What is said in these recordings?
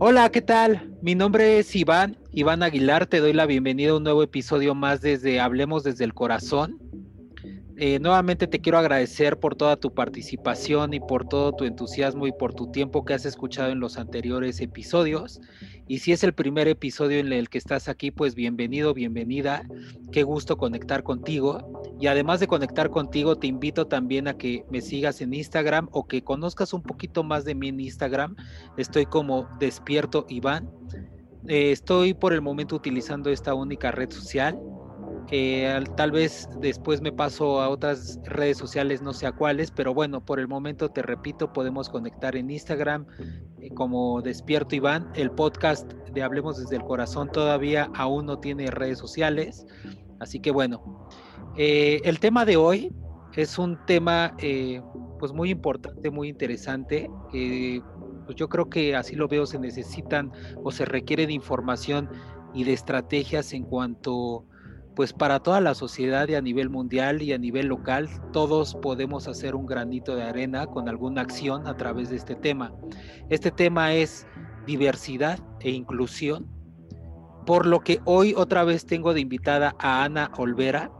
Hola, ¿qué tal? Mi nombre es Iván, Iván Aguilar, te doy la bienvenida a un nuevo episodio más desde Hablemos desde el Corazón. Eh, nuevamente te quiero agradecer por toda tu participación y por todo tu entusiasmo y por tu tiempo que has escuchado en los anteriores episodios. Y si es el primer episodio en el que estás aquí, pues bienvenido, bienvenida. Qué gusto conectar contigo. Y además de conectar contigo, te invito también a que me sigas en Instagram o que conozcas un poquito más de mí en Instagram. Estoy como Despierto Iván. Eh, estoy por el momento utilizando esta única red social tal vez después me paso a otras redes sociales, no sé a cuáles, pero bueno, por el momento te repito, podemos conectar en Instagram eh, como Despierto Iván. El podcast de Hablemos desde el Corazón todavía aún no tiene redes sociales, así que bueno, eh, el tema de hoy es un tema eh, pues muy importante, muy interesante. pues yo creo que así lo veo, se necesitan o se requiere de información y de estrategias en cuanto pues para toda la sociedad y a nivel mundial y a nivel local, todos podemos hacer un granito de arena con alguna acción a través de este tema. Este tema es diversidad e inclusión, por lo que hoy otra vez tengo de invitada a Ana Olvera.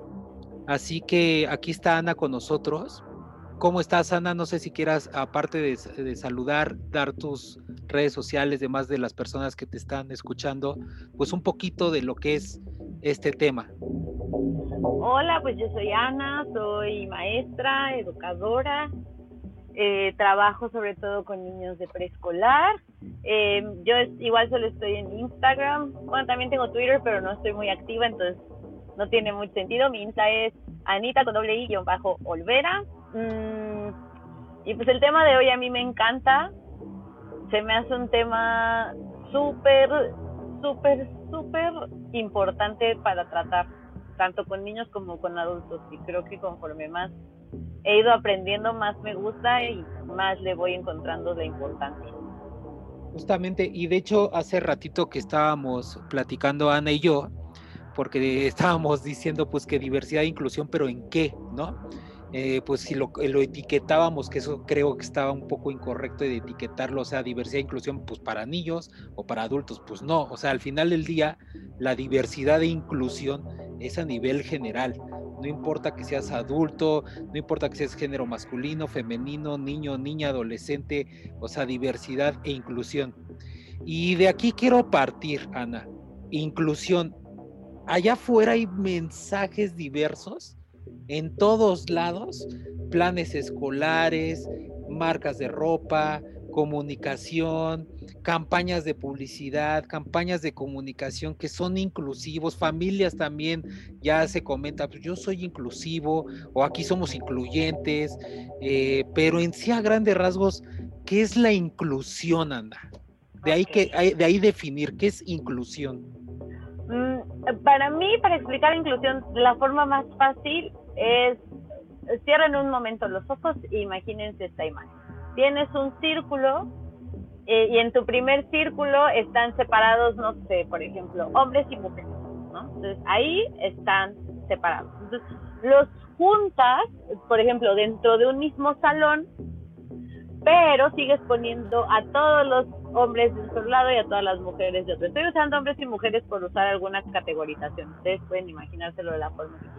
Así que aquí está Ana con nosotros. ¿Cómo estás, Ana? No sé si quieras, aparte de, de, saludar, dar tus redes sociales, demás de las personas que te están escuchando, pues un poquito de lo que es este tema. Hola, pues yo soy Ana, soy maestra, educadora, eh, trabajo sobre todo con niños de preescolar. Eh, yo igual solo estoy en Instagram, bueno, también tengo Twitter, pero no estoy muy activa, entonces no tiene mucho sentido. Mi Insta es Anita con doble I bajo Olvera. Mm, y pues el tema de hoy a mí me encanta. Se me hace un tema súper, súper, súper importante para tratar, tanto con niños como con adultos. Y creo que conforme más he ido aprendiendo, más me gusta y más le voy encontrando la importancia. Justamente, y de hecho hace ratito que estábamos platicando Ana y yo, porque estábamos diciendo pues que diversidad e inclusión, pero en qué, ¿no? Eh, pues si lo, lo, etiquetábamos, que eso creo que estaba un poco incorrecto de etiquetarlo, o sea, diversidad e inclusión, pues para niños o para adultos, pues no, o sea, al final del día, la diversidad e inclusión es a nivel general, no importa que seas adulto, no importa que seas género masculino, femenino, niño, niña, adolescente, o sea, diversidad e inclusión. Y de aquí quiero partir, Ana, inclusión. Allá afuera hay mensajes diversos en todos lados, planes escolares, marcas de ropa, comunicación, campañas de publicidad, campañas de comunicación que son inclusivos, familias también ya se comenta, pues yo soy inclusivo o aquí somos incluyentes, eh, pero en sí a grandes rasgos, ¿qué es la inclusión, Anda? De ahí, que, de ahí definir, ¿qué es inclusión? Mm, para mí, para explicar inclusión, la forma más fácil es, cierren un momento los ojos e imagínense esta imagen. Tienes un círculo eh, y en tu primer círculo están separados, no sé, por ejemplo, hombres y mujeres, ¿no? Entonces ahí están separados. Entonces los juntas, por ejemplo, dentro de un mismo salón, pero sigues poniendo a todos los hombres de un lado y a todas las mujeres de otro. Estoy usando hombres y mujeres por usar alguna categorización. Ustedes pueden imaginárselo de la forma que.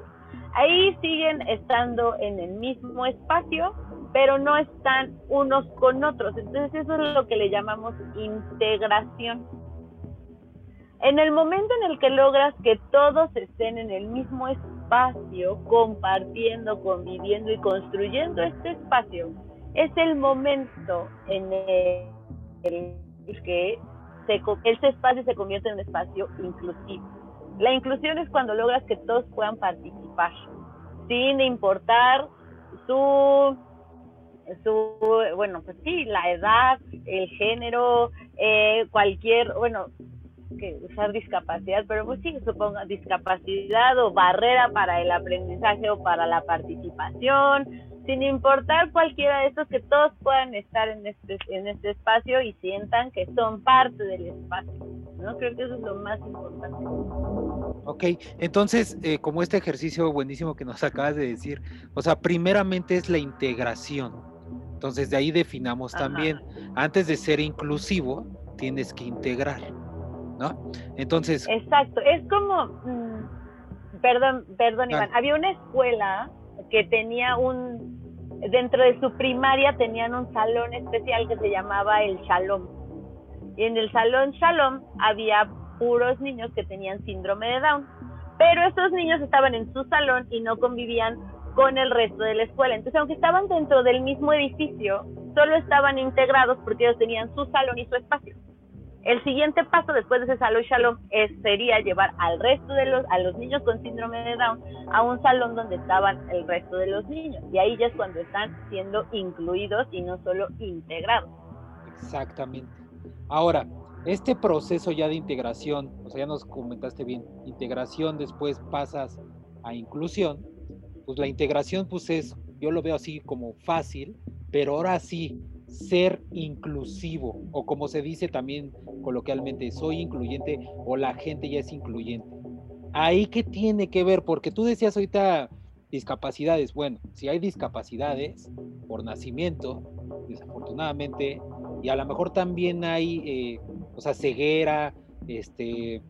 Ahí siguen estando en el mismo espacio, pero no están unos con otros. Entonces eso es lo que le llamamos integración. En el momento en el que logras que todos estén en el mismo espacio, compartiendo, conviviendo y construyendo este espacio, es el momento en el que este espacio se convierte en un espacio inclusivo. La inclusión es cuando logras que todos puedan participar, sin importar su, su bueno, pues sí, la edad, el género, eh, cualquier, bueno, que usar discapacidad, pero pues sí, suponga discapacidad o barrera para el aprendizaje o para la participación, sin importar cualquiera de estos, que todos puedan estar en este, en este espacio y sientan que son parte del espacio. ¿no? Creo que eso es lo más importante. Ok, entonces, eh, como este ejercicio buenísimo que nos acabas de decir, o sea, primeramente es la integración. Entonces, de ahí definamos también, antes de ser inclusivo, tienes que integrar, ¿no? Entonces... Exacto, es como, mm, perdón, perdón, Iván, había una escuela que tenía un, dentro de su primaria tenían un salón especial que se llamaba el Shalom y en el salón Shalom había puros niños que tenían síndrome de Down. Pero estos niños estaban en su salón y no convivían con el resto de la escuela. Entonces, aunque estaban dentro del mismo edificio, solo estaban integrados porque ellos tenían su salón y su espacio. El siguiente paso después de ese salón Shalom es, sería llevar al resto de los, a los niños con síndrome de Down a un salón donde estaban el resto de los niños. Y ahí ya es cuando están siendo incluidos y no solo integrados. Exactamente. Ahora, este proceso ya de integración, o sea, ya nos comentaste bien, integración después pasas a inclusión, pues la integración pues es, yo lo veo así como fácil, pero ahora sí, ser inclusivo, o como se dice también coloquialmente, soy incluyente o la gente ya es incluyente. Ahí qué tiene que ver, porque tú decías ahorita discapacidades, bueno, si hay discapacidades por nacimiento, desafortunadamente, y a lo mejor también hay, eh, o sea, ceguera, este,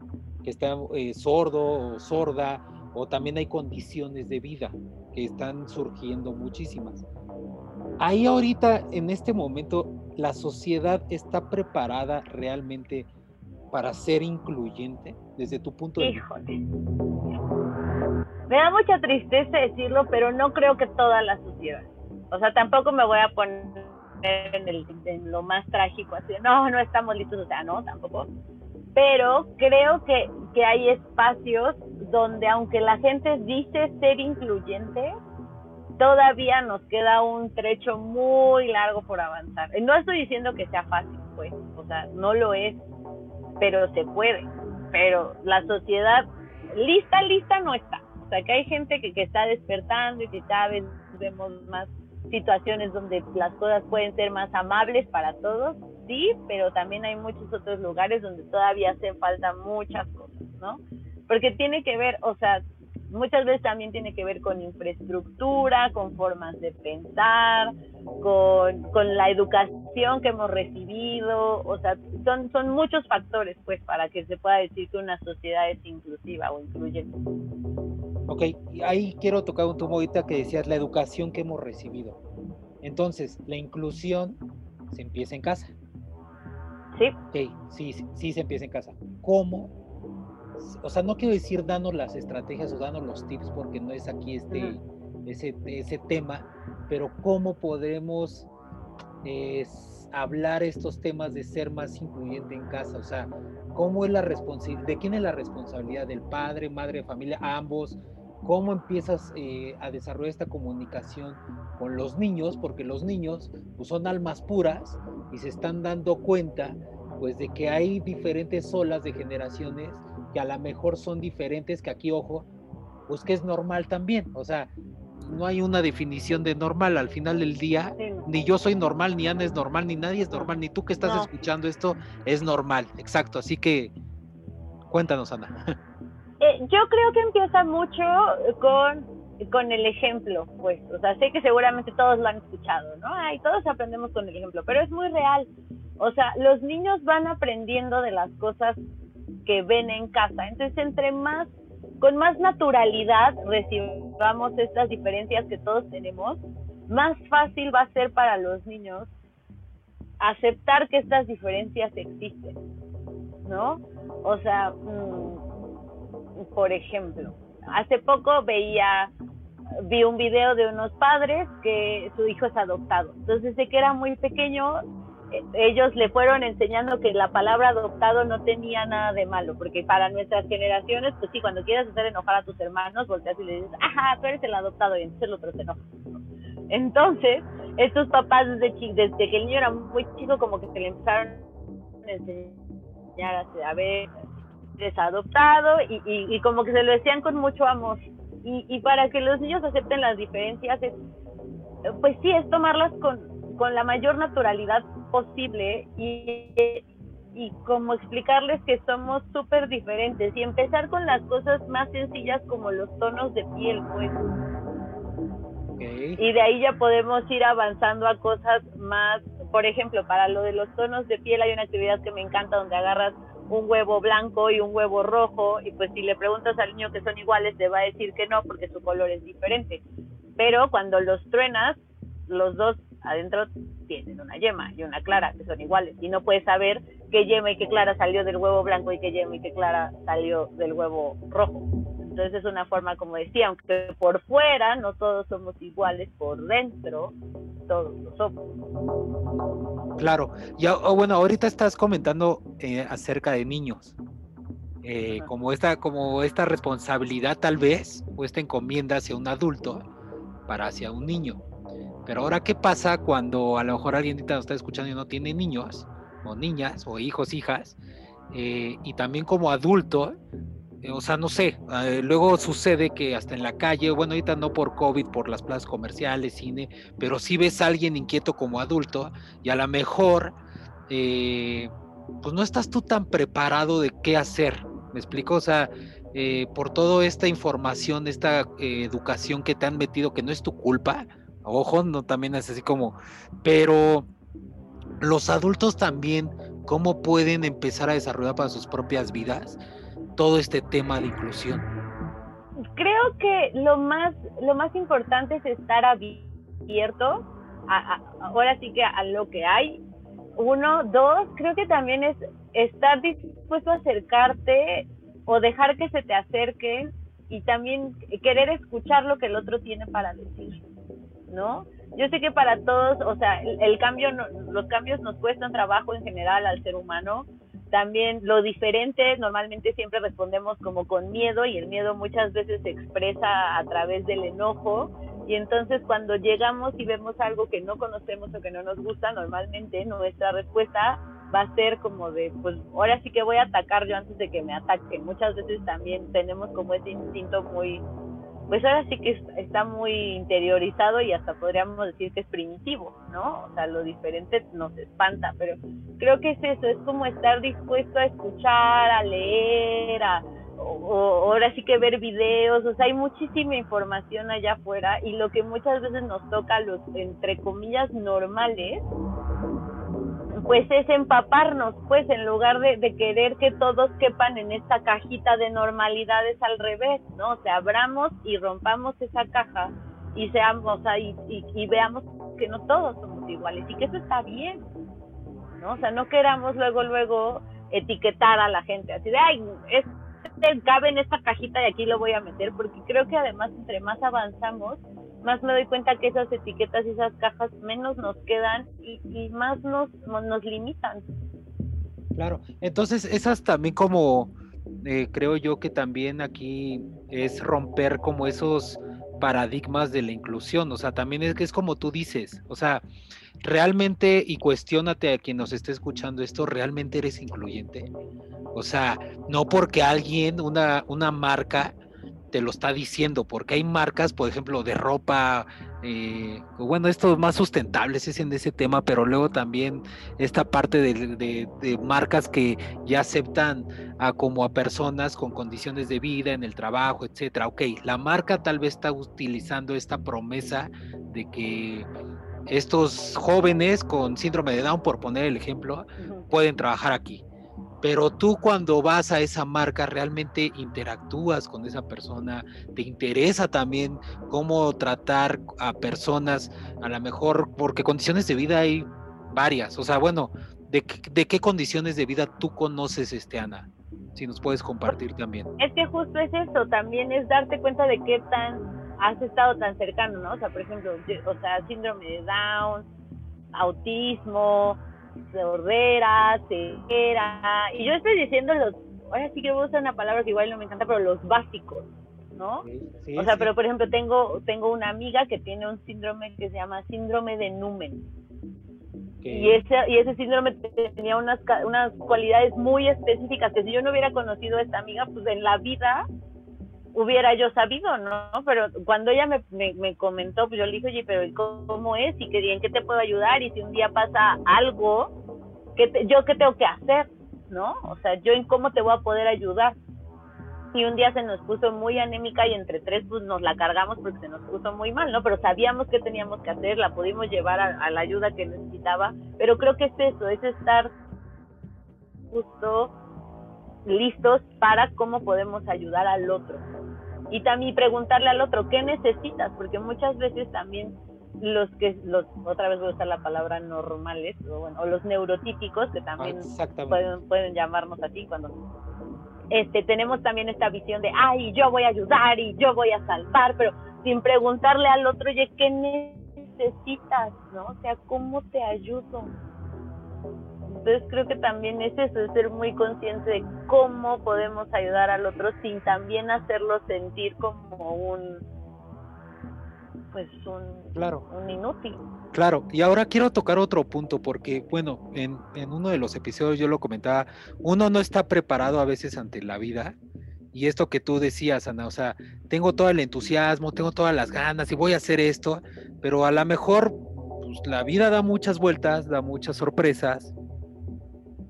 que está eh, sordo o sorda, o también hay condiciones de vida que están surgiendo muchísimas. Ahí ahorita, en este momento, la sociedad está preparada realmente para ser incluyente desde tu punto de vista. Me da mucha tristeza decirlo, pero no creo que toda la sociedad. O sea, tampoco me voy a poner en, lo más trágico, así, no, no estamos listos, o sea, no, tampoco. Pero creo que, que hay espacios donde aunque la gente dice ser incluyente, todavía nos queda un trecho muy largo por avanzar. No estoy diciendo que sea fácil, pues, o sea, no lo es, pero se puede. Pero la sociedad lista, lista no está. O sea, que hay gente que, que está despertando y que vemos más situaciones donde las cosas pueden ser más amables para todos, sí, pero también hay muchos otros lugares donde todavía hacen falta muchas cosas, ¿no? Porque tiene que ver, o sea, muchas veces también tiene que ver con infraestructura, con formas de pensar, con, con la educación que hemos recibido, o sea, son, son muchos factores, pues, para que se pueda decir que una sociedad es inclusiva o incluyente. Ok, ahí quiero tocar un tubo ahorita que decías la educación que hemos recibido. Entonces, la inclusión se empieza en casa. Sí. Okay, sí, sí, se empieza en casa. ¿Cómo? O sea, no quiero decir danos las estrategias o danos los tips porque no es aquí este, ese, ese tema, pero ¿cómo podremos hablar estos temas de ser más incluyente en casa? O sea, ¿cómo es la responsabilidad? ¿De quién es la responsabilidad? ¿Del padre, madre, familia, ambos? cómo empiezas eh, a desarrollar esta comunicación con los niños, porque los niños pues, son almas puras y se están dando cuenta pues de que hay diferentes olas de generaciones que a lo mejor son diferentes, que aquí, ojo, pues que es normal también, o sea, no hay una definición de normal al final del día, ni yo soy normal, ni Ana es normal, ni nadie es normal, ni tú que estás escuchando esto es normal, exacto, así que cuéntanos, Ana. Eh, yo creo que empieza mucho con, con el ejemplo, pues, o sea, sé que seguramente todos lo han escuchado, ¿no? Ay, todos aprendemos con el ejemplo, pero es muy real. O sea, los niños van aprendiendo de las cosas que ven en casa. Entonces, entre más, con más naturalidad recibamos estas diferencias que todos tenemos, más fácil va a ser para los niños aceptar que estas diferencias existen, ¿no? O sea, mmm, por ejemplo, hace poco veía, vi un video de unos padres que su hijo es adoptado. Entonces, desde que era muy pequeño, ellos le fueron enseñando que la palabra adoptado no tenía nada de malo, porque para nuestras generaciones, pues sí, cuando quieres hacer enojar a tus hermanos, volteas y le dices, ajá, tú eres el adoptado, y entonces el otro se enoja. Entonces, estos papás desde, desde que el niño era muy chico, como que se le empezaron a enseñar a, ver, desadoptado y, y, como que se lo decían con mucho amor. Y, y para que los niños acepten las diferencias, es, pues sí, es tomarlas con, con la mayor naturalidad posible y, y como explicarles que somos súper diferentes y empezar con las cosas más sencillas como los tonos de piel, pues. Y de ahí ya podemos ir avanzando a cosas más, por ejemplo, para lo de los tonos de piel hay una actividad que me encanta donde agarras un huevo blanco y un huevo rojo y pues si le preguntas al niño que son iguales te va a decir que no porque su color es diferente. Pero cuando los truenas, los dos adentro tienen una yema y una clara que son iguales y no puedes saber qué yema y qué clara salió del huevo blanco y qué yema y qué clara salió del huevo rojo. Entonces es una forma, como decía, aunque por fuera no todos somos iguales, por dentro todos lo somos. Claro, y oh, bueno, ahorita estás comentando eh, acerca de niños. Eh, como esta como esta responsabilidad tal vez o esta encomienda hacia un adulto para hacia un niño pero ahora, ¿qué pasa cuando a lo mejor alguien nos está escuchando y no tiene niños, o niñas, o hijos, hijas? Eh, y también como adulto, eh, o sea, no sé, eh, luego sucede que hasta en la calle, bueno, ahorita no por COVID, por las plazas comerciales, cine, pero si ves a alguien inquieto como adulto y a lo mejor, pues no estás tú tan preparado de qué hacer, ¿me explico? O sea, por toda esta información, esta educación que te han metido, que no es tu culpa, Ojo, no también es así como, pero los adultos también, ¿cómo pueden empezar a desarrollar para sus propias vidas todo este tema de inclusión? Creo que lo más, lo más importante es estar abierto, ahora sí que a lo que hay. Uno, dos, creo que también es estar dispuesto a acercarte o dejar que se te acerquen y también querer escuchar lo que el otro tiene para decir. ¿No? Yo sé que para todos, o sea, el, cambio, los cambios nos cuestan trabajo en general al ser humano. También lo diferente, normalmente siempre respondemos como con miedo y el miedo muchas veces se expresa a través del enojo. Y entonces cuando llegamos y vemos algo que no conocemos o que no nos gusta, normalmente nuestra respuesta va a ser como de, pues ahora sí que voy a atacar yo antes de que me ataquen. Muchas veces también tenemos como ese instinto muy pues ahora sí que está muy interiorizado y hasta podríamos decir que es primitivo, ¿no? O sea, lo diferente nos espanta, pero creo que es eso, es como estar dispuesto a escuchar, a leer, a, o, ahora sí que ver videos, o sea, hay muchísima información allá afuera y lo que muchas veces nos toca los, entre comillas, normales, pues es empaparnos, pues en lugar de, querer que todos quepan en esta cajita de normalidades al revés, ¿no? O sea, abramos y rompamos esa caja y seamos ahí y, veamos que no todos somos iguales y que eso está bien, ¿no? O sea, no queramos luego, luego etiquetar a la gente así de, ay, este cabe en esta cajita y aquí lo voy a meter, porque creo que además entre más avanzamos, más me doy cuenta que esas etiquetas y esas cajas menos nos quedan y, más nos, nos limitan. Claro, entonces esas también como eh, creo yo que también aquí es romper como esos paradigmas de la inclusión, o sea, también es que es como tú dices, o sea, realmente y cuestionate a quien nos esté escuchando esto, ¿realmente eres incluyente? O sea, no porque alguien, una, una marca te lo está diciendo, porque hay marcas, por ejemplo, de ropa, eh, bueno, esto más sustentables es en ese tema, pero luego también esta parte de, marcas que ya aceptan a como a personas con condiciones de vida en el trabajo, etcétera. Ok, la marca tal vez está utilizando esta promesa de que estos jóvenes con síndrome de Down, por poner el ejemplo, pueden trabajar aquí pero tú cuando vas a esa marca realmente interactúas con esa persona, te interesa también cómo tratar a personas, a lo mejor porque condiciones de vida hay varias, o sea, bueno, ¿de, qué condiciones de vida tú conoces, este Ana? Si nos puedes compartir también. Es que justo es eso, también es darte cuenta de qué tan has estado tan cercano, ¿no? O sea, por ejemplo, o sea, síndrome de Down, autismo, sordera, ceguera, y yo estoy diciendo los, ahora sí que voy a usar una palabra que igual no me encanta, pero los básicos, ¿no? o sea, pero por ejemplo, tengo, tengo una amiga que tiene un síndrome que se llama síndrome de Numen. Y ese, y ese síndrome tenía unas, unas cualidades muy específicas que si yo no hubiera conocido a esta amiga, pues en la vida hubiera yo sabido, ¿no? Pero cuando ella me, me, comentó, pues yo le dije, oye, pero ¿cómo es? ¿Y qué, en qué te puedo ayudar? Y si un día pasa algo, ¿qué yo qué tengo que hacer? ¿no? O sea, yo en cómo te voy a poder ayudar. Y un día se nos puso muy anémica y entre tres pues nos la cargamos porque se nos puso muy mal, ¿no? Pero sabíamos que teníamos que hacer, la pudimos llevar a, la ayuda que necesitaba, pero creo que es eso, es estar justo listos para cómo podemos ayudar al otro. Y también preguntarle al otro, ¿qué necesitas? Porque muchas veces también los que, los otra vez voy a usar la palabra normales, o, bueno, o los neurotípicos, que también pueden, pueden llamarnos así cuando este, tenemos también esta visión de, ay, yo voy a ayudar y yo voy a salvar, pero sin preguntarle al otro, oye, ¿qué necesitas? ¿No? O sea, ¿cómo te ayudo? Entonces creo que también es eso, es ser muy consciente de cómo podemos ayudar al otro sin también hacerlo sentir como un, pues un, claro. un inútil. Claro, y ahora quiero tocar otro punto porque, bueno, en, en, uno de los episodios yo lo comentaba, uno no está preparado a veces ante la vida. Y esto que tú decías, Ana, o sea, tengo todo el entusiasmo, tengo todas las ganas y voy a hacer esto, pero a lo mejor pues, la vida da muchas vueltas, da muchas sorpresas.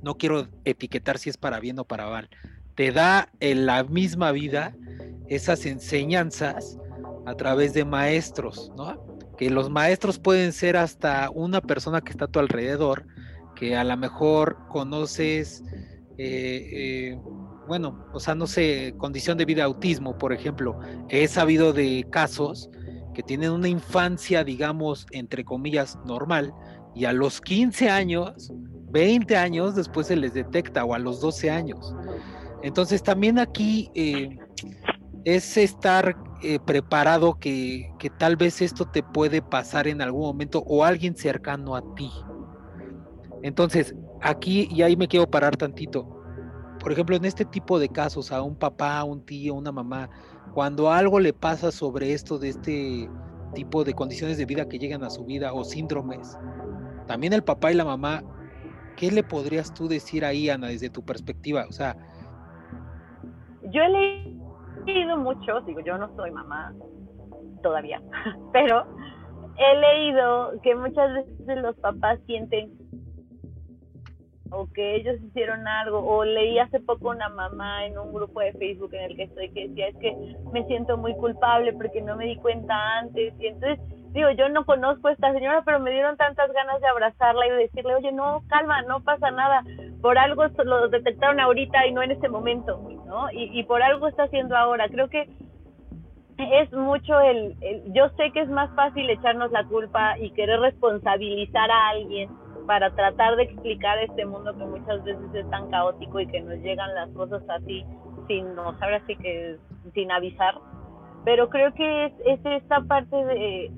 No quiero etiquetar si es para bien o para mal. Te da en la misma vida esas enseñanzas a través de maestros, ¿no? Que los maestros pueden ser hasta una persona que está a tu alrededor, que a lo mejor conoces, eh, eh, bueno, o sea, no sé, condición de vida autismo, por ejemplo. He sabido de casos que tienen una infancia, digamos, entre comillas, normal, y a los 15 años, 20 años, después se les detecta, o a los 12 años. Entonces, también aquí eh, es estar eh, preparado que, que, tal vez esto te puede pasar en algún momento o alguien cercano a ti. Entonces, aquí, y ahí me quiero parar tantito. Por ejemplo, en este tipo de casos, a un papá, un tío, una mamá, cuando algo le pasa sobre esto de este tipo de condiciones de vida que llegan a su vida o síndromes, también el papá y la mamá, ¿qué le podrías tú decir ahí, Ana, desde tu perspectiva? O sea, yo le leído mucho, digo, yo no soy mamá todavía, pero he leído que muchas veces los papás sienten o que ellos hicieron algo, o leí hace poco una mamá en un grupo de Facebook en el que estoy que decía, es que me siento muy culpable porque no me di cuenta antes, y entonces digo, yo no conozco a esta señora, pero me dieron tantas ganas de abrazarla y de decirle, oye, no, calma, no pasa nada, por algo lo detectaron ahorita y no en este momento, ¿no? Y, y por algo está haciendo ahora. Creo que es mucho el, yo sé que es más fácil echarnos la culpa y querer responsabilizar a alguien para tratar de explicar este mundo que muchas veces es tan caótico y que nos llegan las cosas así sin, no, ahora sí que sin avisar. Pero creo que es, es esta parte de,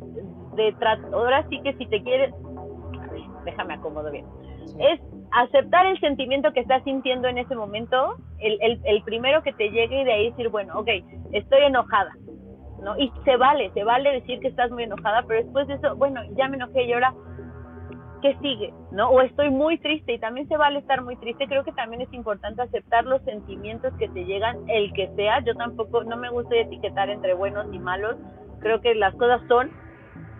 de ahora sí que si te quieres, déjame acomodo bien, es aceptar el sentimiento que estás sintiendo en ese momento, el, el, el primero que te llegue y de ahí decir, bueno, ok, estoy enojada, ¿no? Y se vale, se vale decir que estás muy enojada, pero después de eso, bueno, ya me enojé y ahora ¿qué sigue? ¿No? O estoy muy triste y también se vale estar muy triste. Creo que también es importante aceptar los sentimientos que te llegan, el que sea. Yo tampoco, no me gusta etiquetar entre buenos y malos. Creo que las cosas son,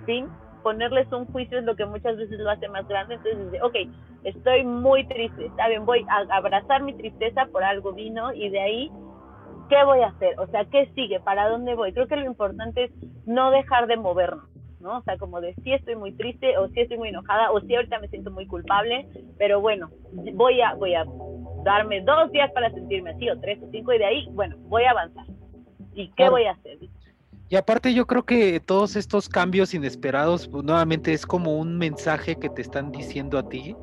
¿sí? Ponerles un juicio es lo que muchas veces lo hace más grande. Entonces, dice, ok, estoy muy triste, está bien, voy a abrazar mi tristeza por algo vino y de ahí, ¿qué voy a hacer? O sea, ¿qué sigue? ¿Para dónde voy? Creo que lo importante es no dejar de movernos ¿no? O sea, como de si estoy muy triste o si estoy muy enojada o si ahorita me siento muy culpable, pero bueno, voy a, voy a darme dos días para sentirme así o tres o cinco y de ahí, bueno, voy a avanzar. ¿Y qué voy a hacer? Y aparte yo creo que todos estos cambios inesperados, pues, nuevamente es como un mensaje que te están diciendo a ti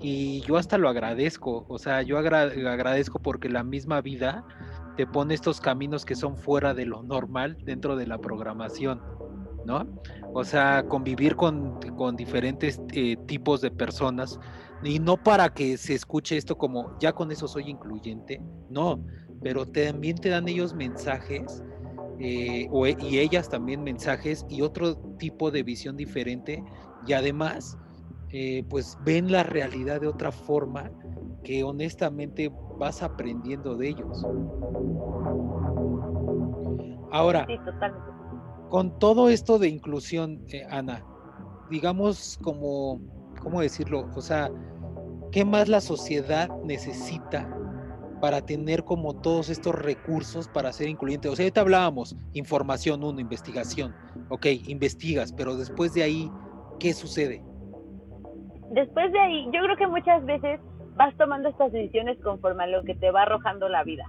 y yo hasta lo agradezco, o sea, yo agradezco porque la misma vida te pone estos caminos que son fuera de lo normal dentro de la programación. ¿No? O sea, convivir con, diferentes eh, tipos de personas y no para que se escuche esto como ya con eso soy incluyente, no, pero también te dan ellos mensajes eh, e, y ellas también mensajes y otro tipo de visión diferente y además eh, pues ven la realidad de otra forma que honestamente vas aprendiendo de ellos. Ahora, con todo esto de inclusión, eh, Ana, digamos como, ¿cómo decirlo? O sea, ¿qué más la sociedad necesita para tener como todos estos recursos para ser incluyente? O sea, ahorita hablábamos, información, uno, investigación. Ok, investigas, pero después de ahí, ¿qué sucede? Después de ahí, yo creo que muchas veces vas tomando estas decisiones conforme a lo que te va arrojando la vida,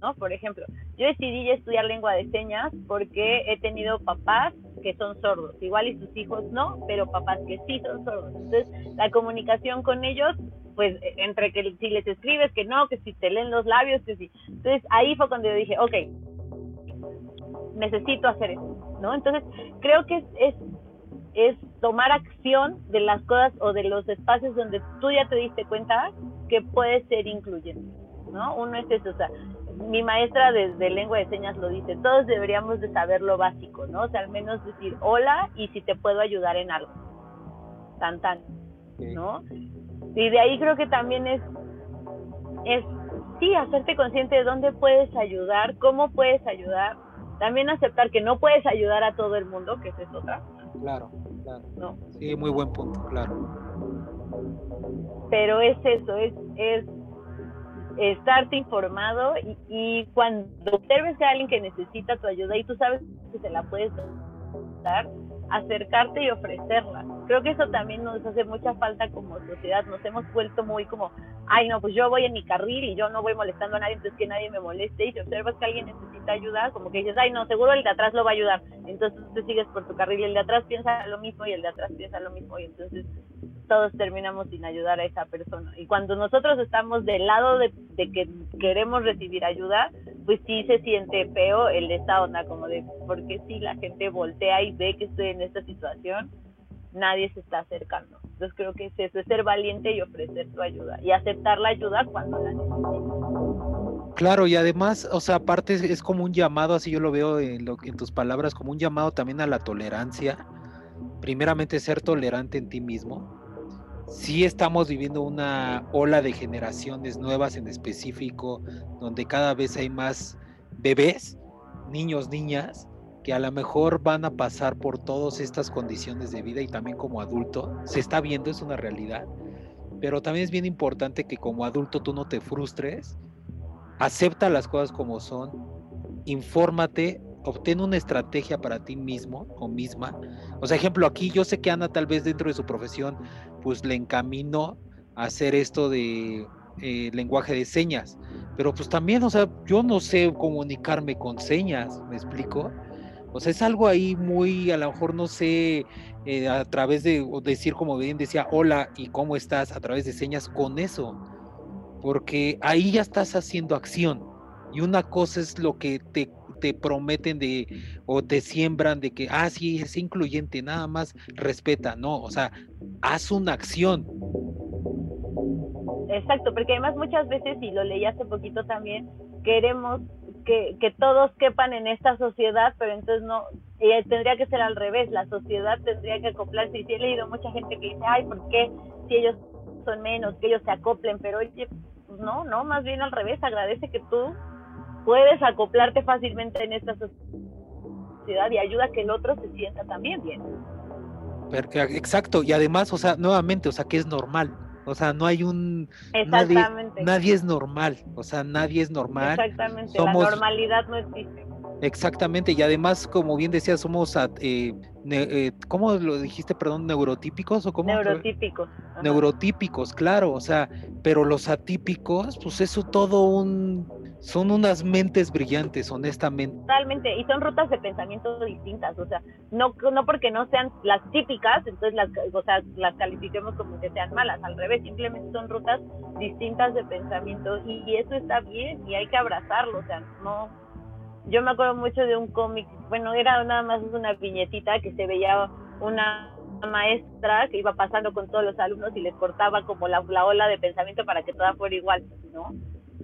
¿no? Por ejemplo, yo decidí estudiar lengua de señas porque he tenido papás que son sordos, igual y sus hijos no, pero papás que sí son sordos. Entonces, la comunicación con ellos, pues entre que si les escribes que no, que si te leen los labios, que sí. Entonces, ahí fue cuando yo dije, ok, necesito hacer eso, ¿no? Entonces, creo que es, es es tomar acción de las cosas o de los espacios donde tú ya te diste cuenta que puede ser incluyente, ¿no? Uno es eso, o sea, mi maestra de, lengua de señas lo dice, todos deberíamos de saber lo básico, ¿no? O sea, al menos decir hola y si te puedo ayudar en algo, tan tan, ¿no? Y de ahí creo que también es, es, sí, hacerte consciente de dónde puedes ayudar, cómo puedes ayudar, también aceptar que no puedes ayudar a todo el mundo, que esa es otra. Claro, claro. ¿No? Sí, muy buen punto, claro. Pero es eso, es, es estarte informado y, y cuando observes a alguien que necesita tu ayuda y tú sabes que se la puedes dar, acercarte y ofrecerla. Creo que eso también nos hace mucha falta como sociedad. Nos hemos vuelto muy como, ay, no, pues yo voy en mi carril y yo no voy molestando a nadie, entonces que nadie me moleste. Y si observas que alguien necesita ayuda, como que dices, ay, no, seguro el de atrás lo va a ayudar. Entonces tú sigues por tu carril y el de atrás piensa lo mismo y el de atrás piensa lo mismo. Y entonces todos terminamos sin ayudar a esa persona. Y cuando nosotros estamos del lado de, de que queremos recibir ayuda, pues sí se siente feo el de esta onda, como de, porque si la gente voltea y ve que estoy en esta situación, nadie se está acercando. Entonces creo que es eso, es ser valiente y ofrecer tu ayuda y aceptar la ayuda cuando la necesites. Claro, y además, o sea, aparte es, como un llamado, así yo lo veo en, lo, en tus palabras, como un llamado también a la tolerancia. Primeramente ser tolerante en ti mismo, sí estamos viviendo una ola de generaciones nuevas en específico, donde cada vez hay más bebés, niños, niñas, que a lo mejor van a pasar por todas estas condiciones de vida y también como adulto, se está viendo, es una realidad, pero también es bien importante que como adulto tú no te frustres, acepta las cosas como son, infórmate, obtén una estrategia para ti mismo o misma. O sea, ejemplo, aquí yo sé que Ana tal vez dentro de su profesión pues le encaminó a hacer esto de eh, lenguaje de señas. Pero pues también, o sea, yo no sé comunicarme con señas, ¿me explico? O sea, es algo ahí muy, a lo mejor no sé, eh, a través de decir, como bien decía, hola y cómo estás, a través de señas con eso. Porque ahí ya estás haciendo acción. Y una cosa es lo que te te prometen de o te siembran de que, ah, sí, es incluyente, nada más respeta, no, o sea, haz una acción. Exacto, porque además muchas veces, y lo leí hace poquito también, queremos que, que todos quepan en esta sociedad, pero entonces no, y tendría que ser al revés, la sociedad tendría que acoplarse, y sí he leído mucha gente que dice, ay, ¿por qué si ellos son menos, que ellos se acoplen, pero oye, pues no, no, más bien al revés, agradece que tú puedes acoplarte fácilmente en esta sociedad y ayuda a que el otro se sienta también bien. Exacto, y además, o sea, nuevamente, o sea, que es normal. O sea, no hay un... Exactamente. Nadie, es normal, o sea, nadie es normal. Exactamente, la normalidad no existe. Exactamente, y además, como bien decías, somos, eh, eh, ¿cómo lo dijiste, perdón, neurotípicos o cómo? Neurotípicos. Neurotípicos, claro, o sea, pero los atípicos, pues eso todo un son unas mentes brillantes, honestamente. Totalmente, y son rutas de pensamiento distintas, o sea, no, no porque no sean las típicas, entonces las, o sea, las califiquemos como que sean malas, al revés, simplemente son rutas distintas de pensamiento y, eso está bien y hay que abrazarlo, o sea, no, yo me acuerdo mucho de un cómic, bueno, era nada más una viñetita que se veía una maestra que iba pasando con todos los alumnos y les cortaba como la, la ola de pensamiento para que toda fuera igual, ¿no?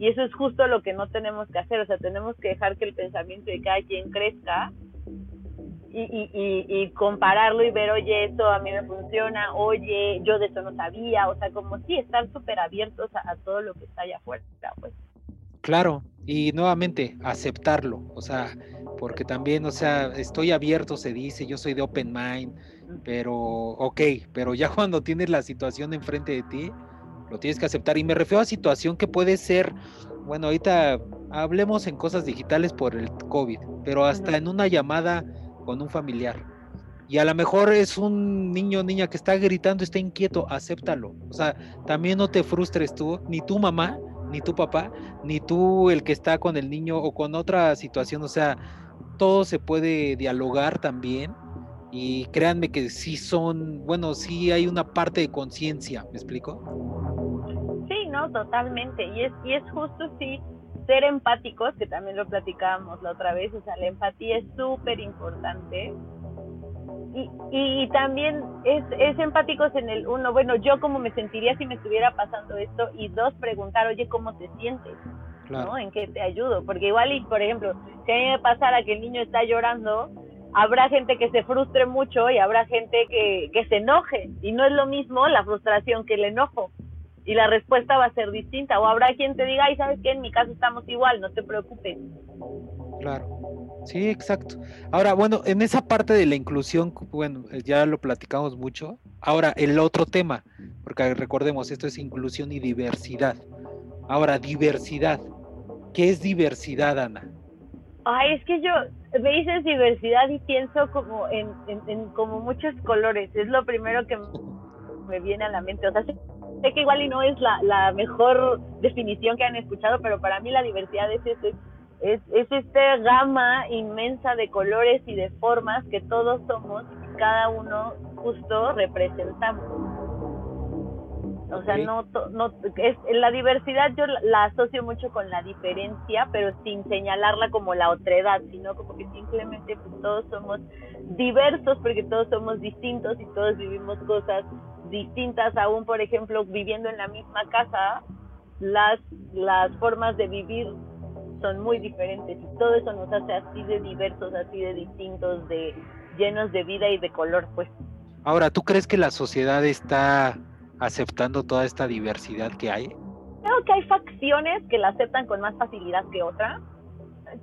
Y eso es justo lo que no tenemos que hacer, o sea, tenemos que dejar que el pensamiento de cada quien crezca y, y, y, compararlo y ver, oye, esto a mí me funciona, oye, yo de eso no sabía, o sea, como sí, estar súper abiertos a, todo lo que está allá afuera, pues. Claro, y nuevamente aceptarlo, o sea, porque también, o sea, estoy abierto, se dice, yo soy de open mind, pero, ok, pero ya cuando tienes la situación enfrente de ti, lo tienes que aceptar. Y me refiero a situación que puede ser, bueno, ahorita hablemos en cosas digitales por el COVID, pero hasta en una llamada con un familiar. Y a lo mejor es un niño o niña que está gritando, está inquieto, acéptalo. O sea, también no te frustres tú, ni tu mamá, ni tu papá, ni tú el que está con el niño o con otra situación. O sea, todo se puede dialogar también. Y créanme que sí son, bueno, sí hay una parte de conciencia, ¿me explico? Sí, no, totalmente. Y es, y es justo sí ser empáticos, que también lo platicábamos la otra vez, o sea, la empatía es súper importante y, y también es, es empáticos en el uno, bueno, yo cómo me sentiría si me estuviera pasando esto, y dos, preguntar, oye, ¿cómo te sientes? ¿No? ¿En qué te ayudo? Porque igual, y por ejemplo, si a mí me pasara que el niño está llorando, habrá gente que se frustre mucho y habrá gente que, que se enoje, y no es lo mismo la frustración que el enojo y la respuesta va a ser distinta. O habrá quien te diga, ay, ¿sabes qué? En mi caso estamos igual, no te preocupes. Claro. Sí, exacto. Ahora, bueno, en esa parte de la inclusión, bueno, eh, ya lo platicamos mucho. Ahora, el otro tema, porque recordemos, esto es inclusión y diversidad. Ahora, diversidad. ¿Qué es diversidad, Ana? Ay, es que yo me dices diversidad y pienso como en, en, como muchos colores. Es lo primero que me viene a la mente. O sea, sé, que igual y no es la, la mejor definición que han escuchado, pero para mí la diversidad es eso, es, es esta gama inmensa de colores y de formas que todos somos y cada uno justo representamos. O sea, no, no es, la diversidad yo la, asocio mucho con la diferencia, pero sin señalarla como la otredad, sino como que simplemente pues, todos somos diversos porque todos somos distintos y todos vivimos cosas distintas, aún por ejemplo viviendo en la misma casa, las, las formas de vivir son muy diferentes y todo eso nos hace así de diversos, así de distintos, de llenos de vida y de color, pues. Ahora, ¿tú crees que la sociedad está aceptando toda esta diversidad que hay? Creo que hay facciones que la aceptan con más facilidad que otras.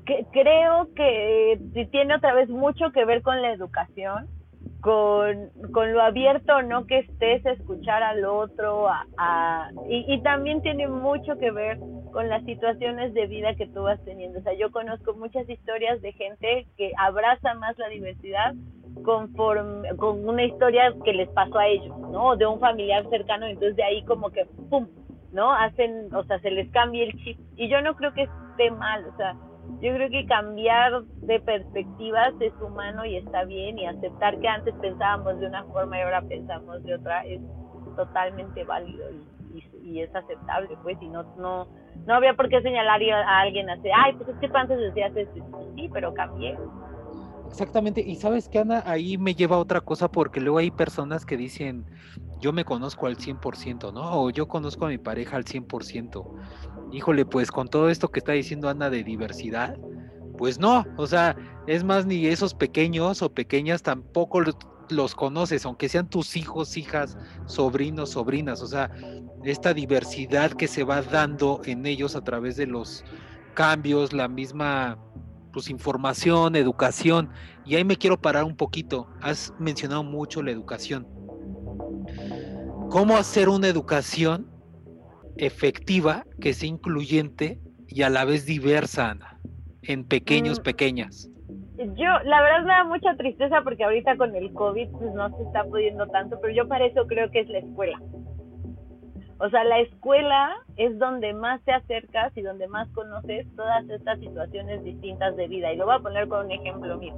Que, creo que tiene otra vez mucho que ver con la educación con, con lo abierto no que estés a escuchar al otro a, y, y, también tiene mucho que ver con las situaciones de vida que tú vas teniendo. O sea, yo conozco muchas historias de gente que abraza más la diversidad conforme, con una historia que les pasó a ellos, ¿no? De un familiar cercano, entonces de ahí como que, ¡pum! ¿No? Hacen, o sea, se les cambia el chip. Y yo no creo que esté mal, o sea, yo creo que cambiar de perspectivas es humano y está bien y aceptar que antes pensábamos de una forma y ahora pensamos de otra es totalmente válido y, y, es aceptable pues y no no no había por qué señalar a alguien así ay pues es que tú antes decías esto sí pero cambié Exactamente, y sabes que Ana, ahí me lleva a otra cosa porque luego hay personas que dicen, yo me conozco al 100%, ¿no? O yo conozco a mi pareja al 100% híjole, pues con todo esto que está diciendo Ana de diversidad, pues no, o sea, es más, ni esos pequeños o pequeñas tampoco los, conoces, aunque sean tus hijos, hijas, sobrinos, sobrinas, o sea, esta diversidad que se va dando en ellos a través de los cambios, la misma pues información, educación, y ahí me quiero parar un poquito. Has mencionado mucho la educación. ¿Cómo hacer una educación efectiva, que sea incluyente y a la vez diversa, Ana, en pequeños, mm. pequeñas? Yo, la verdad me da mucha tristeza porque ahorita con el COVID pues no se está pudiendo tanto, pero yo para eso creo que es la escuela. O sea, la escuela es donde más te acercas y donde más conoces todas estas situaciones distintas de vida. Y lo voy a poner con un ejemplo mío.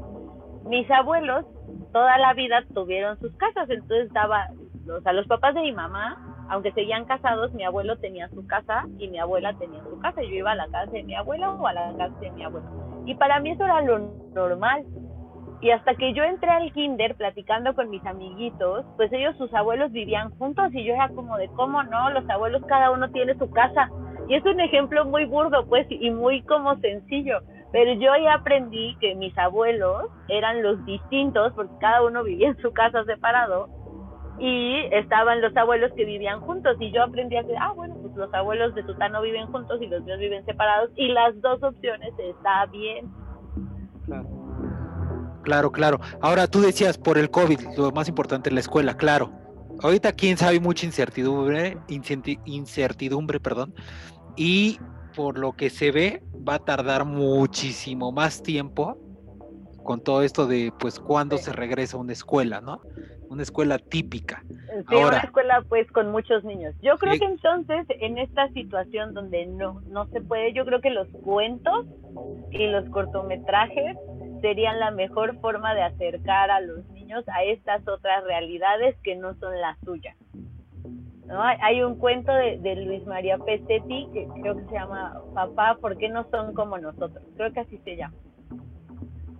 Mis abuelos toda la vida tuvieron sus casas, entonces daba, o sea, los papás de mi mamá aunque seguían casados, mi abuelo tenía su casa y mi abuela tenía su casa. Yo iba a la casa de mi abuelo o a la casa de mi abuelo. Y para mí eso era lo normal. Y hasta que yo entré al kinder platicando con mis amiguitos, pues ellos, sus abuelos vivían juntos y yo era como de, ¿cómo no? Los abuelos cada uno tiene su casa. Y es un ejemplo muy burdo, pues, y muy como sencillo. Pero yo ya aprendí que mis abuelos eran los distintos, porque cada uno vivía en su casa separado, y estaban los abuelos que vivían juntos y yo aprendí a que, ah, bueno, pues los abuelos de Tutano viven juntos y los míos viven separados y las dos opciones está bien. Claro. Claro, claro. Ahora tú decías por el COVID, lo más importante, la escuela, claro. ahorita quién sabe mucha incertidumbre, incertidumbre, perdón, y por lo que se ve va a tardar muchísimo más tiempo con todo esto de pues cuándo se regresa a una escuela, ¿no? Una escuela típica. Sí, una escuela pues con muchos niños. Yo creo que entonces en esta situación donde no no se puede, yo creo que los cuentos y los cortometrajes serían la mejor forma de acercar a los niños a estas otras realidades que no son las suyas. ¿no? Hay un cuento de, de, Luis María Pesetti que creo que se llama Papá, ¿por qué no son como nosotros? Creo que así se llama.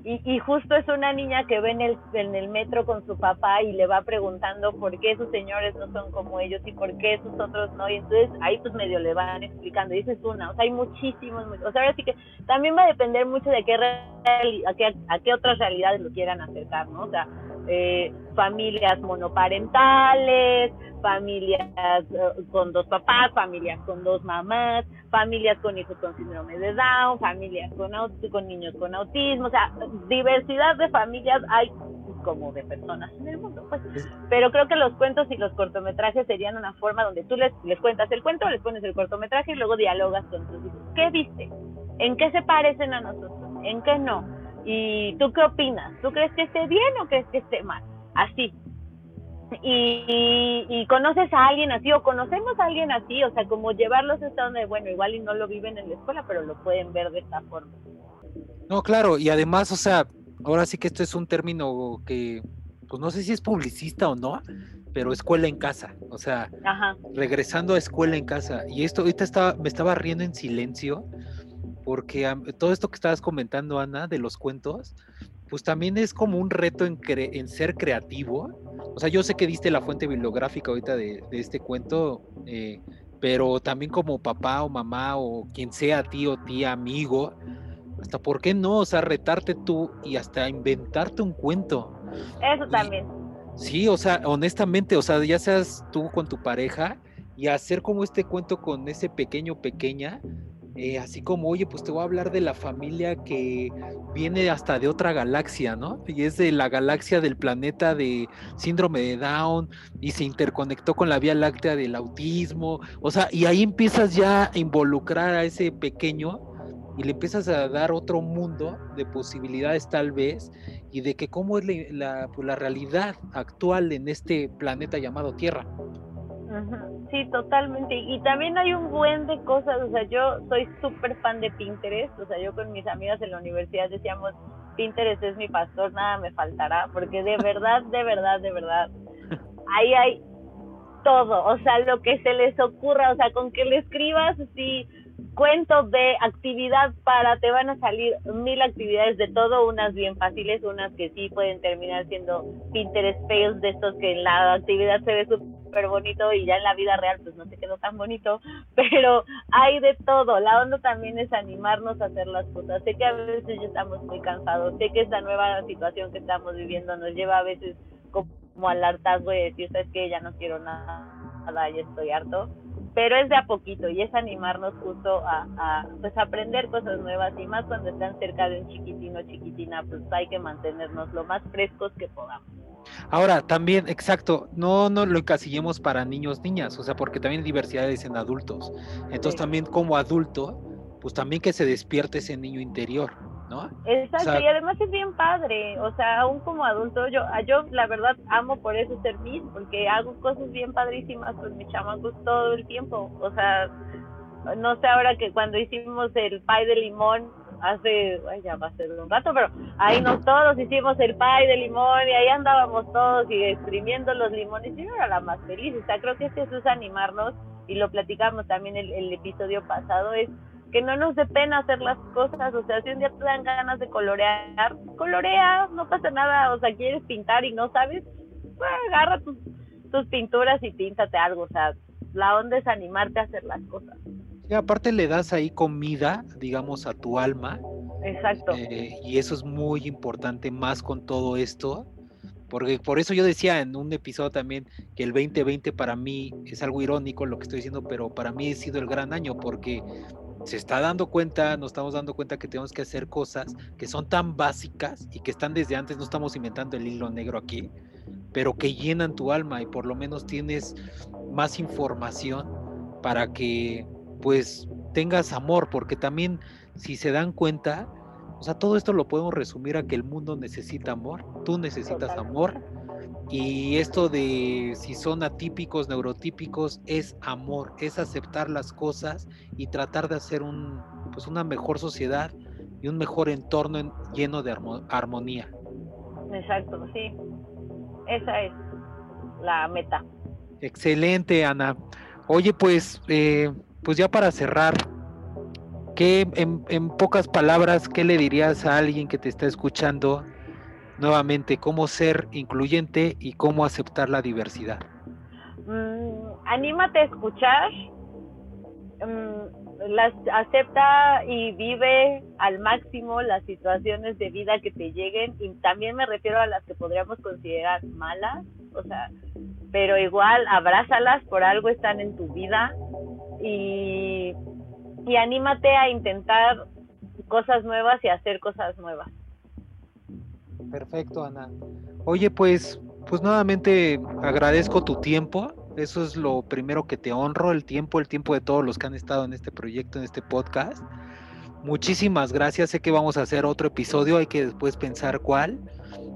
Y, y, justo es una niña que ve en el, en el metro con su papá y le va preguntando por qué sus señores no son como ellos y por qué sus otros no. Y entonces ahí pues medio le van explicando. Y esa es una. O sea, hay muchísimos. O sea, ahora sí que también va a depender mucho de qué, a qué, a qué otras realidades lo quieran acercar, ¿no? O sea, eh, familias monoparentales, familias eh, con dos papás, familias con dos mamás, familias con hijos con síndrome de Down, familias con, con niños con autismo, o sea, diversidad de familias hay como de personas en el mundo, pues. Pero creo que los cuentos y los cortometrajes serían una forma donde tú les, les cuentas el cuento, les pones el cortometraje y luego dialogas con tus hijos. ¿Qué viste? ¿En qué se parecen a nosotros? ¿En qué no? ¿Y tú qué opinas? ¿Tú crees que esté bien o crees que esté mal? Así, y, y, conoces a alguien así o conocemos a alguien así, o sea, como llevarlos a donde, bueno, igual y no lo viven en la escuela, pero lo pueden ver de esta forma. No, claro, y además, o sea, ahora sí que esto es un término que, pues no sé si es publicista o no, pero escuela en casa, o sea, regresando a escuela en casa. Y esto ahorita estaba, me estaba riendo en silencio, porque todo esto que estabas comentando, Ana, de los cuentos, pues también es como un reto en, en ser creativo. O sea, yo sé que diste la fuente bibliográfica ahorita de, este cuento, eh, pero también como papá o mamá o quien sea tío, tía, amigo, hasta por qué no, o sea, retarte tú y hasta inventarte un cuento. Eso también. Sí, o sea, honestamente, o sea, ya seas tú con tu pareja y hacer como este cuento con ese pequeño pequeña, eh, así como, oye, pues te voy a hablar de la familia que viene hasta de otra galaxia, ¿no? Y es de la galaxia del planeta de síndrome de Down y se interconectó con la Vía Láctea del autismo, o sea, y ahí empiezas ya a involucrar a ese pequeño y le empiezas a dar otro mundo de posibilidades tal vez y de que cómo es la, pues, la realidad actual en este planeta llamado Tierra. Sí, totalmente. Y también hay un buen de cosas, o sea, yo soy súper fan de Pinterest, o sea, yo con mis amigas en la universidad decíamos, Pinterest es mi pastor, nada me faltará, porque de verdad, de verdad, de verdad, ahí hay todo, o sea, lo que se les ocurra, o sea, con que le escribas así cuentos de actividad para, te van a salir mil actividades de todo, unas bien fáciles, unas que sí pueden terminar siendo Pinterest fails de estos que en la actividad se ve súper bonito y ya en la vida real pues no se quedó tan bonito, pero hay de todo, la onda también es animarnos a hacer las cosas, sé que a veces ya estamos muy cansados, sé que esta nueva situación que estamos viviendo nos lleva a veces como al hartazgo de decir, sabes que ya no quiero nada, ya estoy harto, pero es de a poquito y es animarnos justo a, a pues aprender cosas nuevas y más cuando están cerca de un chiquitino chiquitina pues hay que mantenernos lo más frescos que podamos. Ahora, también, exacto, no, no lo encasillemos para niños, niñas, o sea, porque también hay diversidades en adultos. Entonces, también como adulto, pues también que se despierte ese niño interior. ¿No? Exacto, y además es bien padre, o sea, aún como adulto, yo, yo la verdad amo por eso ser Miss, porque hago cosas bien padrísimas con mis chamacos todo el tiempo, o sea, no sé ahora que cuando hicimos el pie de limón, hace, ay, ya va a ser un rato, pero ahí nos todos hicimos el pie de limón y ahí andábamos todos y exprimiendo los limones y yo era la más feliz, o sea, creo que eso es animarnos y lo platicamos también el, el episodio pasado, es que no nos dé pena hacer las cosas, o sea, si un día te dan ganas de colorear, colorea, no pasa nada, o sea, quieres pintar y no sabes, pues agarra tus, tus pinturas y píntate algo, o sea, la onda es animarte a hacer las cosas. Y aparte le das ahí comida, digamos, a tu alma. Exacto. Eh, y eso es muy importante más con todo esto, porque por eso yo decía en un episodio también que el 2020 para mí es algo irónico lo que estoy diciendo, pero para mí ha sido el gran año porque se está dando cuenta, nos estamos dando cuenta que tenemos que hacer cosas que son tan básicas y que están desde antes, no estamos inventando el hilo negro aquí, pero que llenan tu alma y por lo menos tienes más información para que pues tengas amor, porque también si se dan cuenta, o sea, todo esto lo podemos resumir a que el mundo necesita amor, tú necesitas amor y esto de si son atípicos, neurotípicos, es amor, es aceptar las cosas y tratar de hacer un, pues una mejor sociedad y un mejor entorno lleno de armonía. Exacto, sí. Esa es la meta. Excelente, Ana. Oye, pues, eh, pues ya para cerrar, ¿qué, en, en pocas palabras, qué le dirías a alguien que te está escuchando nuevamente cómo ser incluyente y cómo aceptar la diversidad. Mm, anímate a escuchar, mm, las, acepta y vive al máximo las situaciones de vida que te lleguen y también me refiero a las que podríamos considerar malas, o sea, pero igual abrázalas, por algo están en tu vida y, y anímate a intentar cosas nuevas y hacer cosas nuevas. Perfecto, Ana. Oye, pues, pues nuevamente agradezco tu tiempo. Eso es lo primero que te honro, el tiempo, el tiempo de todos los que han estado en este proyecto, en este podcast. Muchísimas gracias. Sé que vamos a hacer otro episodio, hay que después pensar cuál.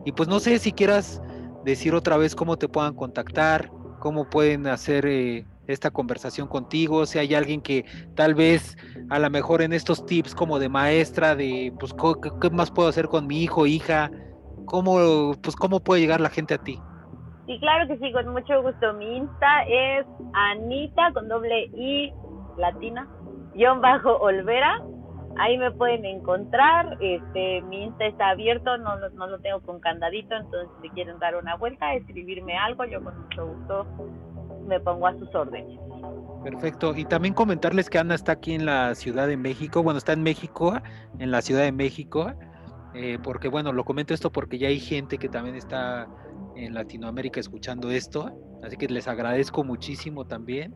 Y pues no sé si quieras decir otra vez cómo te puedan contactar, cómo pueden hacer eh, esta conversación contigo, si hay alguien que tal vez a lo mejor en estos tips como de maestra, de pues qué más puedo hacer con mi hijo, hija, ¿cómo, pues, cómo puede llegar la gente a ti? Sí, claro que sí, con mucho gusto. Mi Insta es Anita con doble I latina, guion bajo Olvera. Ahí me pueden encontrar. Este, mi Insta está abierto, no no lo tengo con candadito, entonces si quieren dar una vuelta, escribirme algo, yo con mucho gusto me pongo a sus órdenes. Perfecto. Y también comentarles que Ana está aquí en la Ciudad de México. Bueno, está en México, en la Ciudad de México. Eh, porque bueno, lo comento esto porque ya hay gente que también está en Latinoamérica escuchando esto, así que les agradezco muchísimo también,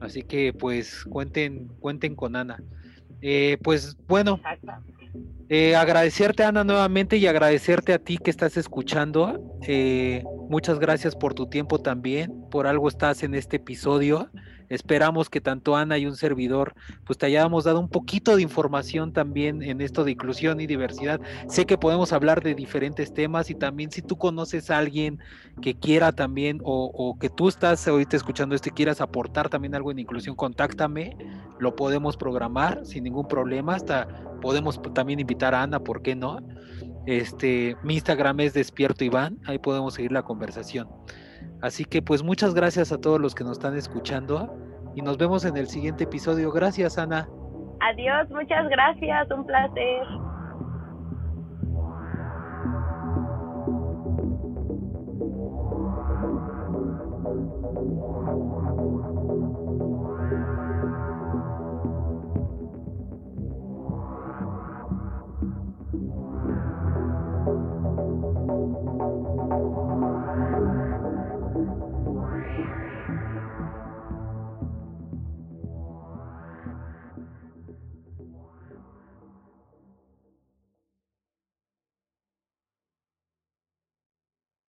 así que pues cuenten, cuenten con Ana. Eh, pues bueno, eh, agradecerte Ana nuevamente y agradecerte a ti que estás escuchando. muchas gracias por tu tiempo también, por algo estás en este episodio. Esperamos que tanto Ana y un servidor pues te hayamos dado un poquito de información también en esto de inclusión y diversidad. Sé que podemos hablar de diferentes temas y también si tú conoces a alguien que quiera también o, que tú estás ahorita escuchando esto y quieras aportar también algo en inclusión, contáctame, lo podemos programar sin ningún problema, hasta podemos también Ana, ¿por qué no? Este, mi Instagram es despierto Iván, ahí podemos seguir la conversación. Así que pues muchas gracias a todos los que nos están escuchando y nos vemos en el siguiente episodio. Gracias, Ana. Adiós, muchas gracias, un placer.